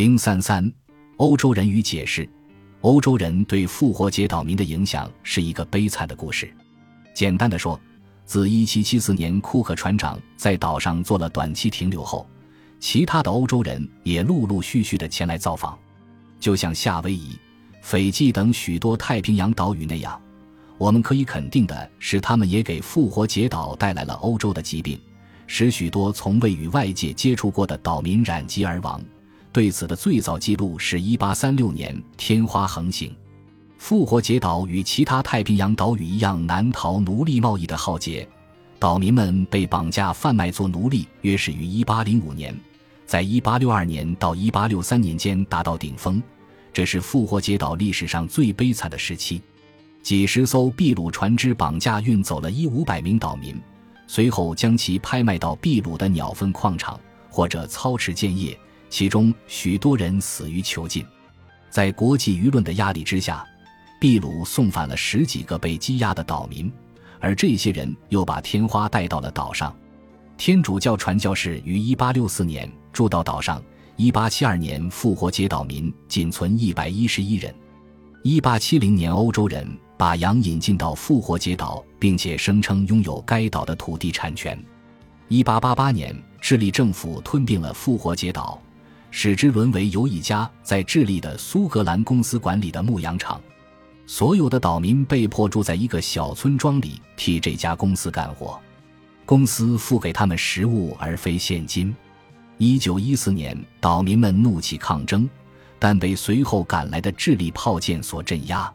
零三三，欧洲人与解释。欧洲人对复活节岛民的影响是一个悲惨的故事。简单的说，自一七七四年库克船长在岛上做了短期停留后，其他的欧洲人也陆陆续续的前来造访，就像夏威夷、斐济等许多太平洋岛屿那样。我们可以肯定的是，他们也给复活节岛带来了欧洲的疾病，使许多从未与外界接触过的岛民染疾而亡。对此的最早记录是1836年天花横行。复活节岛与其他太平洋岛屿一样，难逃奴隶贸易的浩劫，岛民们被绑架贩卖做奴隶，约始于1805年，在1862年到1863年间达到顶峰，这是复活节岛历史上最悲惨的时期。几十艘秘鲁船只绑架运走了一五百名岛民，随后将其拍卖到秘鲁的鸟粪矿场或者操持建业，其中许多人死于囚禁。在国际舆论的压力之下，秘鲁送返了十几个被羁押的岛民，而这些人又把天花带到了岛上。天主教传教士于一八六四年住到岛上，一八七二年复活节岛民仅存一百一十一人。一八七零年，欧洲人。把羊引进到复活节岛，并且声称拥有该岛的土地产权。一八八八年，智利政府吞并了复活节岛，使之沦为由一家在智利的苏格兰公司管理的牧羊场。所有的岛民被迫住在一个小村庄里，替这家公司干活。公司付给他们食物而非现金。一九一四年，岛民们怒起抗争，但被随后赶来的智利炮舰所镇压。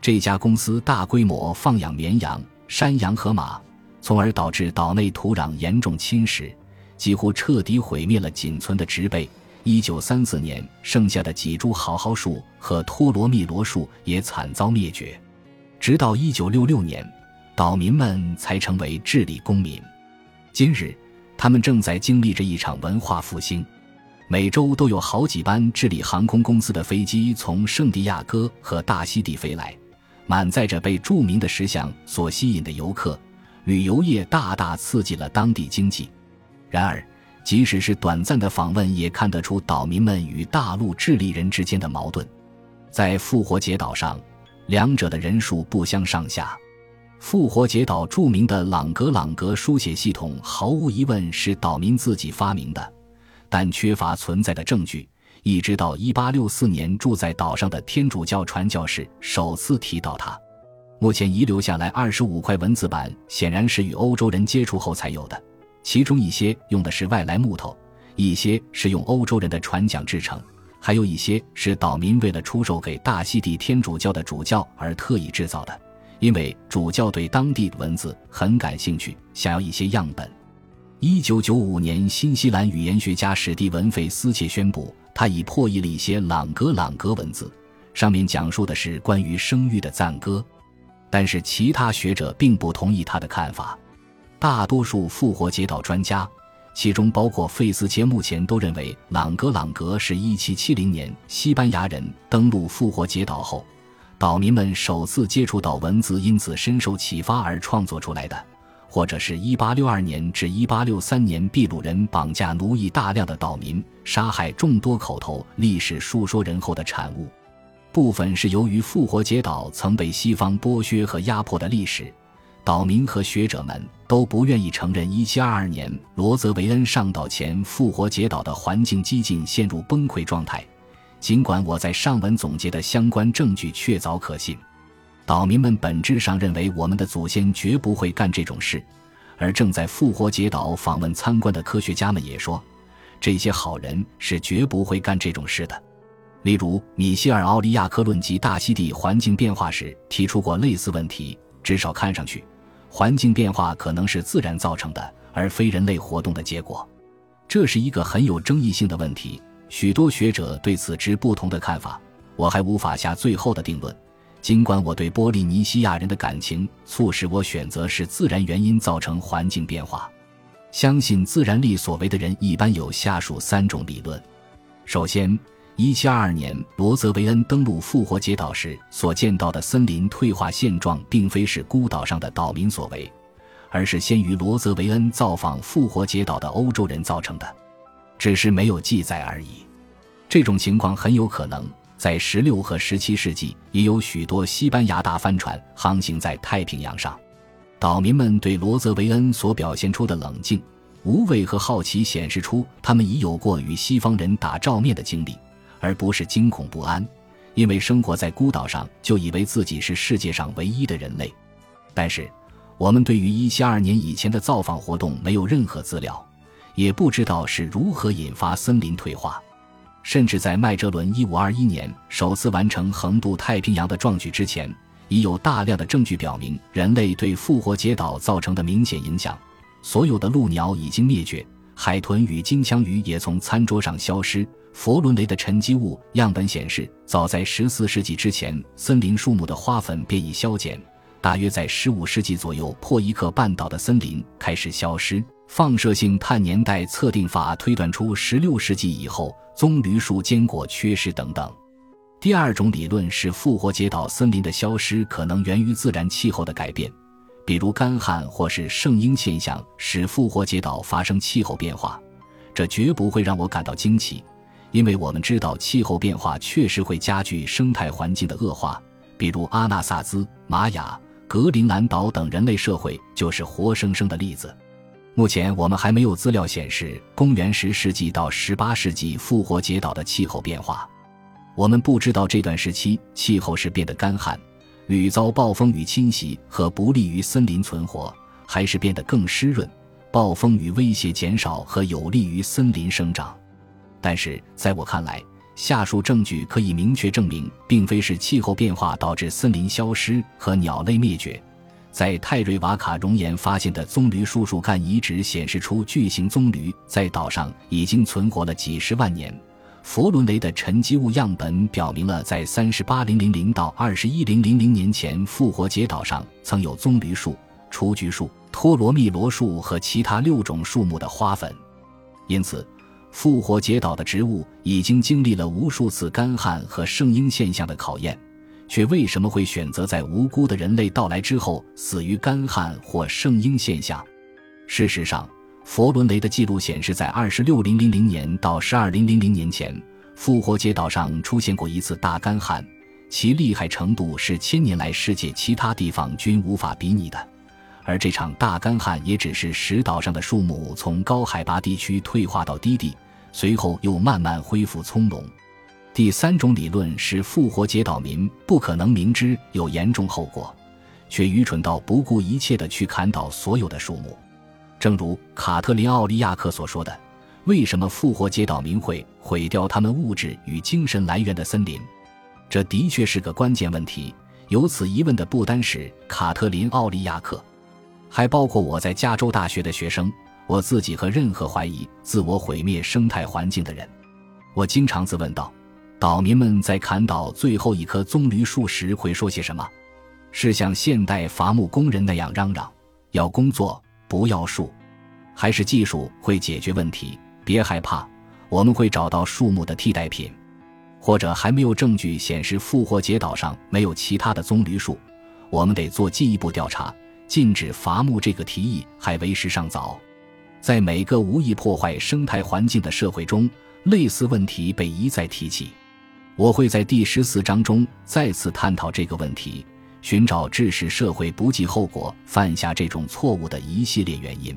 这家公司大规模放养绵羊、山羊和马，从而导致岛内土壤严重侵蚀，几乎彻底毁灭了仅存的植被。一九三四年，剩下的几株好好树和托罗密罗树也惨遭灭绝。直到一九六六年，岛民们才成为智利公民。今日，他们正在经历着一场文化复兴。每周都有好几班智利航空公司的飞机从圣地亚哥和大溪地飞来。满载着被著名的石像所吸引的游客，旅游业大大刺激了当地经济。然而，即使是短暂的访问，也看得出岛民们与大陆智利人之间的矛盾。在复活节岛上，两者的人数不相上下。复活节岛著名的朗格朗格书写系统，毫无疑问是岛民自己发明的，但缺乏存在的证据。一直到一八六四年，住在岛上的天主教传教士首次提到它。目前遗留下来二十五块文字板，显然是与欧洲人接触后才有的。其中一些用的是外来木头，一些是用欧洲人的船桨制成，还有一些是岛民为了出售给大溪地天主教的主教而特意制造的。因为主教对当地文字很感兴趣，想要一些样本。一九九五年，新西兰语言学家史蒂文·费斯切宣布。他已破译了一些朗格朗格文字，上面讲述的是关于生育的赞歌，但是其他学者并不同意他的看法。大多数复活节岛专家，其中包括费斯切，目前都认为朗格朗格是一七七零年西班牙人登陆复活节岛后，岛民们首次接触到文字，因此深受启发而创作出来的。或者是一八六二年至一八六三年，秘鲁人绑架奴役大量的岛民，杀害众多口头历史述说人后的产物。部分是由于复活节岛曾被西方剥削和压迫的历史，岛民和学者们都不愿意承认一七二二年罗泽维恩上岛前，复活节岛的环境激进陷入崩溃状态。尽管我在上文总结的相关证据确凿可信。岛民们本质上认为我们的祖先绝不会干这种事，而正在复活节岛访问参观的科学家们也说，这些好人是绝不会干这种事的。例如，米歇尔·奥利亚克论及大溪地环境变化时提出过类似问题。至少看上去，环境变化可能是自然造成的，而非人类活动的结果。这是一个很有争议性的问题，许多学者对此持不同的看法。我还无法下最后的定论。尽管我对波利尼西亚人的感情促使我选择是自然原因造成环境变化，相信自然力所为的人一般有下述三种理论：首先，1722年罗泽维恩登陆复活节岛时所见到的森林退化现状，并非是孤岛上的岛民所为，而是先于罗泽维恩造访复活节岛的欧洲人造成的，只是没有记载而已。这种情况很有可能在16和17世纪也有许多西班牙大帆船航行在太平洋上。岛民们对罗泽维恩所表现出的冷静、无畏和好奇，显示出他们已有过与西方人打照面的经历，而不是惊恐不安，因为生活在孤岛上就以为自己是世界上唯一的人类。但是，我们对于172年以前的造访活动没有任何资料，也不知道是如何引发森林退化。甚至在麦哲伦1521年首次完成横渡太平洋的壮举之前。已有大量的证据表明人类对复活节岛造成的明显影响。所有的鹭鸟已经灭绝，海豚与金枪鱼也从餐桌上消失。佛伦雷的沉积物样本显示，早在14世纪之前，森林树木的花粉便已消减。大约在15世纪左右，破伊克半岛的森林开始消失。放射性碳年代测定法推断出16世纪以后棕榈树坚果缺失等等。第二种理论是复活节岛森林的消失可能源于自然气候的改变，比如干旱或是圣婴现象使复活节岛发生气候变化。这绝不会让我感到惊奇，因为我们知道气候变化确实会加剧生态环境的恶化，比如阿纳萨兹、玛雅、格陵兰岛等人类社会就是活生生的例子。目前我们还没有资料显示公元十世纪到十八世纪复活节岛的气候变化。我们不知道这段时期气候是变得干旱，屡遭暴风雨侵袭和不利于森林存活，还是变得更湿润，暴风雨威胁减少和有利于森林生长。但是，在我看来，下述证据可以明确证明，并非是气候变化导致森林消失和鸟类灭绝。在泰瑞瓦卡熔岩发现的棕榈树树干遗址显示出，巨型棕榈在岛上已经存活了几十万年。佛伦雷的沉积物样本表明了，在三十八零零零到二十一零零零年前，复活节岛上曾有棕榈树、雏菊树、托罗密罗树和其他六种树木的花粉。因此，复活节岛的植物已经经历了无数次干旱和圣婴现象的考验，却为什么会选择在无辜的人类到来之后死于干旱或圣婴现象？事实上。佛伦雷的记录显示，在二十六零零零年到十二零零零年前，复活节岛上出现过一次大干旱，其厉害程度是千年来世界其他地方均无法比拟的。而这场大干旱也只是使岛上的树木从高海拔地区退化到低地，随后又慢慢恢复葱茏。第三种理论是，复活节岛民不可能明知有严重后果，却愚蠢到不顾一切地去砍倒所有的树木。正如卡特琳·奥利亚克所说的：“为什么复活节岛民会毁掉他们物质与精神来源的森林？”这的确是个关键问题。有此疑问的不单是卡特琳·奥利亚克，还包括我在加州大学的学生，我自己和任何怀疑自我毁灭生态环境的人。我经常自问道：岛民们在砍倒最后一棵棕榈树时会说些什么？是像现代伐木工人那样嚷嚷：“要工作。”不要树，还是技术会解决问题？别害怕，我们会找到树木的替代品。或者还没有证据显示复活节岛上没有其他的棕榈树，我们得做进一步调查。禁止伐木这个提议还为时尚早。在每个无意破坏生态环境的社会中，类似问题被一再提起。我会在第十四章中再次探讨这个问题。寻找致使社会不计后果犯下这种错误的一系列原因。